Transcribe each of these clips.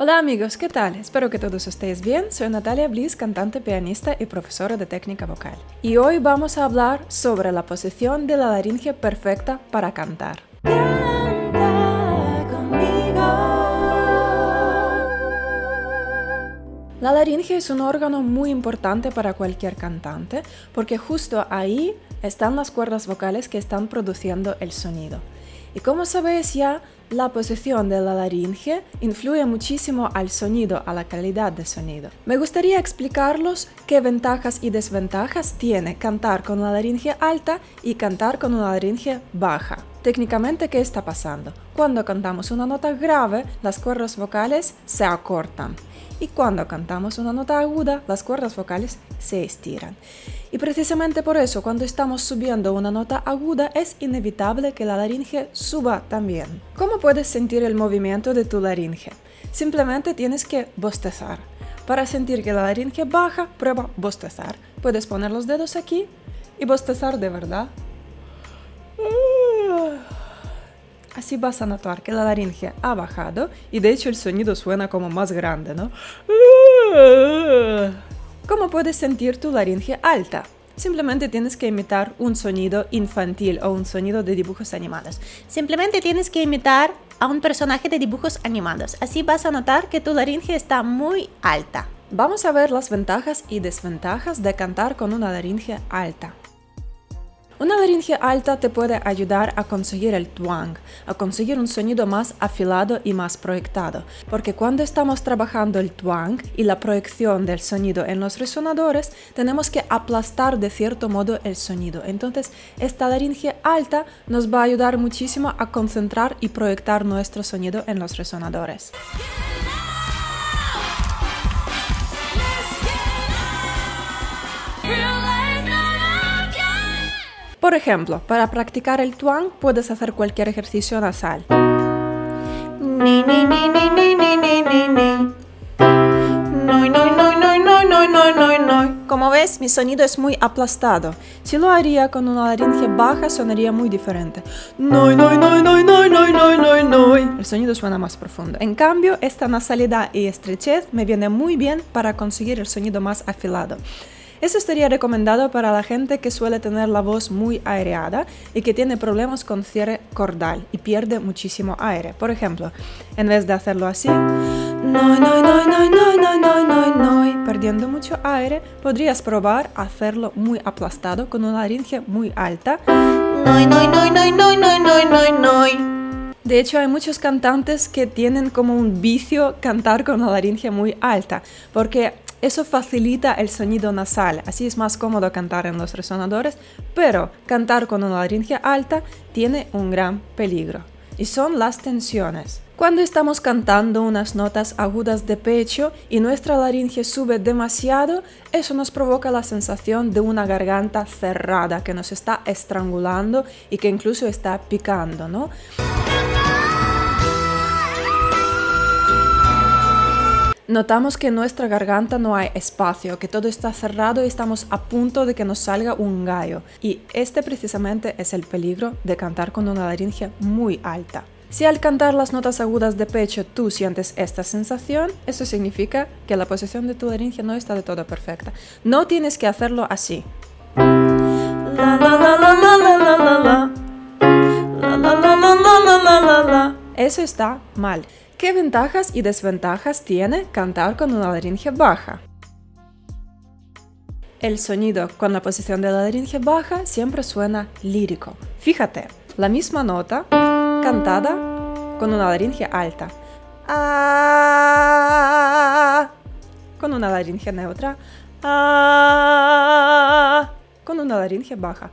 Hola amigos, ¿qué tal? Espero que todos estéis bien. Soy Natalia Bliss, cantante, pianista y profesora de técnica vocal. Y hoy vamos a hablar sobre la posición de la laringe perfecta para cantar. La laringe es un órgano muy importante para cualquier cantante porque justo ahí están las cuerdas vocales que están produciendo el sonido. Y como sabéis ya, la posición de la laringe influye muchísimo al sonido, a la calidad del sonido. Me gustaría explicarlos qué ventajas y desventajas tiene cantar con la laringe alta y cantar con una laringe baja. Técnicamente, ¿qué está pasando? Cuando cantamos una nota grave, las cuerdas vocales se acortan y cuando cantamos una nota aguda, las cuerdas vocales se estiran. Y precisamente por eso, cuando estamos subiendo una nota aguda, es inevitable que la laringe suba también. ¿Cómo puedes sentir el movimiento de tu laringe? Simplemente tienes que bostezar. Para sentir que la laringe baja, prueba bostezar. Puedes poner los dedos aquí y bostezar de verdad. Así vas a notar que la laringe ha bajado y de hecho el sonido suena como más grande, ¿no? ¿Cómo puedes sentir tu laringe alta? Simplemente tienes que imitar un sonido infantil o un sonido de dibujos animados. Simplemente tienes que imitar a un personaje de dibujos animados. Así vas a notar que tu laringe está muy alta. Vamos a ver las ventajas y desventajas de cantar con una laringe alta. Una laringe alta te puede ayudar a conseguir el twang, a conseguir un sonido más afilado y más proyectado, porque cuando estamos trabajando el twang y la proyección del sonido en los resonadores, tenemos que aplastar de cierto modo el sonido. Entonces, esta laringe alta nos va a ayudar muchísimo a concentrar y proyectar nuestro sonido en los resonadores. Por ejemplo, para practicar el twang puedes hacer cualquier ejercicio nasal. Como ves, mi sonido es muy aplastado. Si lo haría con una laringe baja, sonaría muy diferente. El sonido suena más profundo. En cambio, esta nasalidad y estrechez me viene muy bien para conseguir el sonido más afilado. Eso estaría recomendado para la gente que suele tener la voz muy aireada y que tiene problemas con cierre cordal y pierde muchísimo aire. Por ejemplo, en vez de hacerlo así, perdiendo mucho aire, podrías probar hacerlo muy aplastado con una laringe muy alta. De hecho, hay muchos cantantes que tienen como un vicio cantar con una laringe muy alta, porque eso facilita el sonido nasal, así es más cómodo cantar en los resonadores, pero cantar con una laringe alta tiene un gran peligro, y son las tensiones. Cuando estamos cantando unas notas agudas de pecho y nuestra laringe sube demasiado, eso nos provoca la sensación de una garganta cerrada que nos está estrangulando y que incluso está picando, ¿no? Notamos que en nuestra garganta no hay espacio, que todo está cerrado y estamos a punto de que nos salga un gallo. Y este precisamente es el peligro de cantar con una laringe muy alta. Si al cantar las notas agudas de pecho tú sientes esta sensación, eso significa que la posición de tu laringe no está de todo perfecta. No tienes que hacerlo así. Eso está mal. ¿Qué ventajas y desventajas tiene cantar con una laringe baja? El sonido con la posición de la laringe baja siempre suena lírico. Fíjate, la misma nota cantada con una laringe alta. Ah, con una laringe neutra. Ah, con una laringe baja.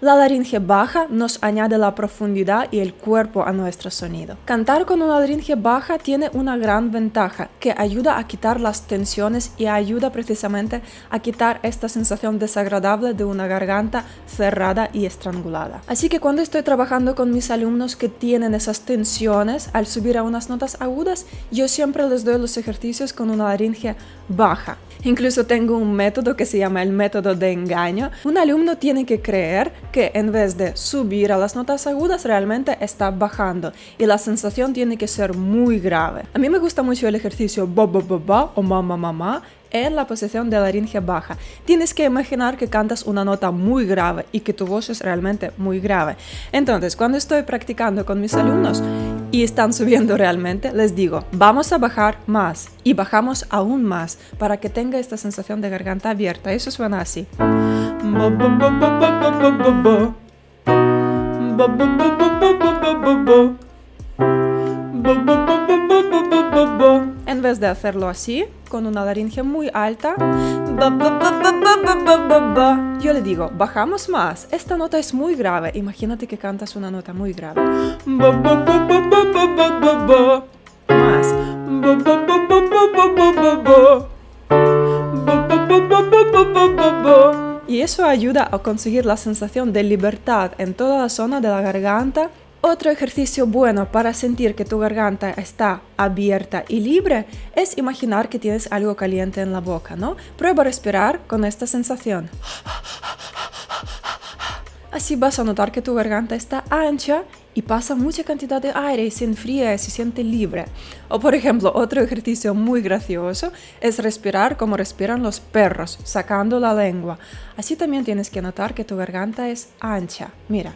La laringe baja nos añade la profundidad y el cuerpo a nuestro sonido. Cantar con una laringe baja tiene una gran ventaja que ayuda a quitar las tensiones y ayuda precisamente a quitar esta sensación desagradable de una garganta cerrada y estrangulada. Así que cuando estoy trabajando con mis alumnos que tienen esas tensiones al subir a unas notas agudas, yo siempre les doy los ejercicios con una laringe baja. Incluso tengo un método que se llama el método de engaño. Un alumno tiene que creer que en vez de subir a las notas agudas realmente está bajando y la sensación tiene que ser muy grave. A mí me gusta mucho el ejercicio ba ba ba ba o ma ma ma ma en la posición de laringe baja. Tienes que imaginar que cantas una nota muy grave y que tu voz es realmente muy grave. Entonces, cuando estoy practicando con mis alumnos y están subiendo realmente, les digo, vamos a bajar más y bajamos aún más para que tenga esta sensación de garganta abierta. Eso suena así. En vez de hacerlo así, con una laringe muy alta, yo le digo, bajamos más. Esta nota es muy grave. Imagínate que cantas una nota muy grave. Más. Y eso ayuda a conseguir la sensación de libertad en toda la zona de la garganta otro ejercicio bueno para sentir que tu garganta está abierta y libre es imaginar que tienes algo caliente en la boca, ¿no? Prueba a respirar con esta sensación. Así vas a notar que tu garganta está ancha y pasa mucha cantidad de aire y se enfría y se siente libre. O por ejemplo, otro ejercicio muy gracioso es respirar como respiran los perros, sacando la lengua. Así también tienes que notar que tu garganta es ancha. Mira.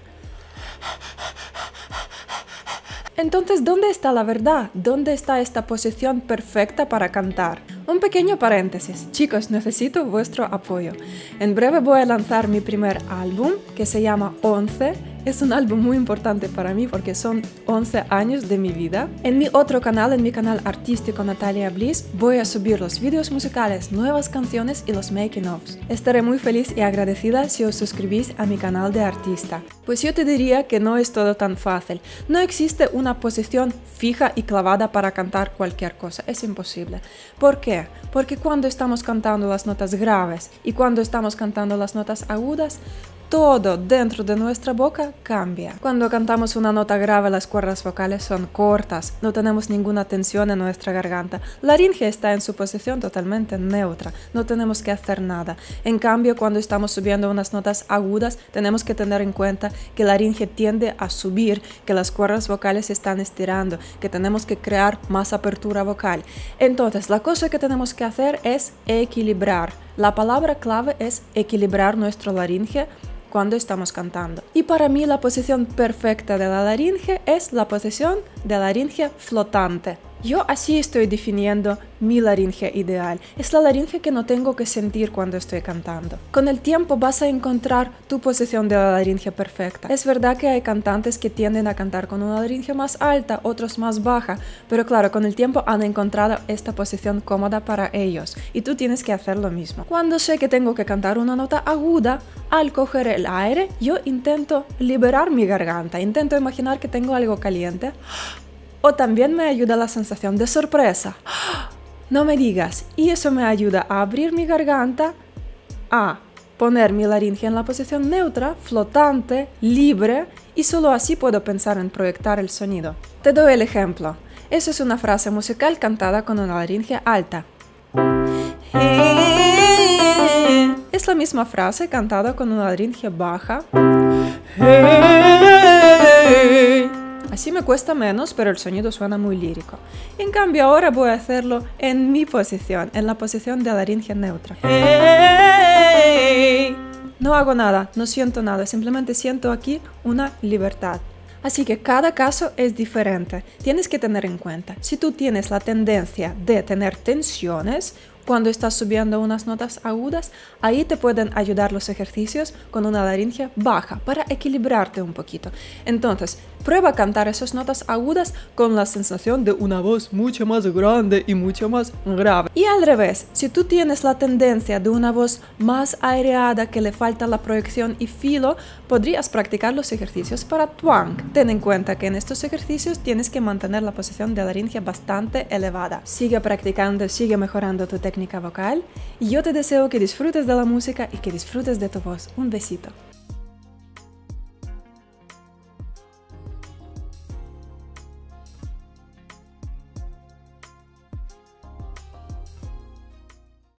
Entonces, ¿dónde está la verdad? ¿Dónde está esta posición perfecta para cantar? Un pequeño paréntesis. Chicos, necesito vuestro apoyo. En breve voy a lanzar mi primer álbum que se llama 11 es un álbum muy importante para mí porque son 11 años de mi vida. En mi otro canal, en mi canal artístico Natalia Bliss, voy a subir los vídeos musicales, nuevas canciones y los making ofs. Estaré muy feliz y agradecida si os suscribís a mi canal de artista. Pues yo te diría que no es todo tan fácil. No existe una posición fija y clavada para cantar cualquier cosa. Es imposible. ¿Por qué? Porque cuando estamos cantando las notas graves y cuando estamos cantando las notas agudas, todo dentro de nuestra boca cambia. Cuando cantamos una nota grave, las cuerdas vocales son cortas, no tenemos ninguna tensión en nuestra garganta. La laringe está en su posición totalmente neutra, no tenemos que hacer nada. En cambio, cuando estamos subiendo unas notas agudas, tenemos que tener en cuenta que la laringe tiende a subir, que las cuerdas vocales se están estirando, que tenemos que crear más apertura vocal. Entonces, la cosa que tenemos que hacer es equilibrar. La palabra clave es equilibrar nuestro laringe cuando estamos cantando. Y para mí la posición perfecta de la laringe es la posición de laringe flotante. Yo así estoy definiendo mi laringe ideal. Es la laringe que no tengo que sentir cuando estoy cantando. Con el tiempo vas a encontrar tu posición de la laringe perfecta. Es verdad que hay cantantes que tienden a cantar con una laringe más alta, otros más baja, pero claro, con el tiempo han encontrado esta posición cómoda para ellos y tú tienes que hacer lo mismo. Cuando sé que tengo que cantar una nota aguda, al coger el aire, yo intento liberar mi garganta, intento imaginar que tengo algo caliente o también me ayuda la sensación de sorpresa. No me digas. Y eso me ayuda a abrir mi garganta, a poner mi laringe en la posición neutra, flotante, libre, y solo así puedo pensar en proyectar el sonido. Te doy el ejemplo. Eso es una frase musical cantada con una laringe alta. Es la misma frase cantada con una laringe baja. Así me cuesta menos, pero el sonido suena muy lírico. En cambio, ahora voy a hacerlo en mi posición, en la posición de la laringe neutra. No hago nada, no siento nada, simplemente siento aquí una libertad. Así que cada caso es diferente. Tienes que tener en cuenta, si tú tienes la tendencia de tener tensiones, cuando estás subiendo unas notas agudas, ahí te pueden ayudar los ejercicios con una laringe baja para equilibrarte un poquito. Entonces, prueba a cantar esas notas agudas con la sensación de una voz mucho más grande y mucho más grave. Y al revés, si tú tienes la tendencia de una voz más aireada que le falta la proyección y filo, podrías practicar los ejercicios para twang. Ten en cuenta que en estos ejercicios tienes que mantener la posición de laringe bastante elevada. Sigue practicando, sigue mejorando tu técnica vocal y yo te deseo que disfrutes de la música y que disfrutes de tu voz. Un besito.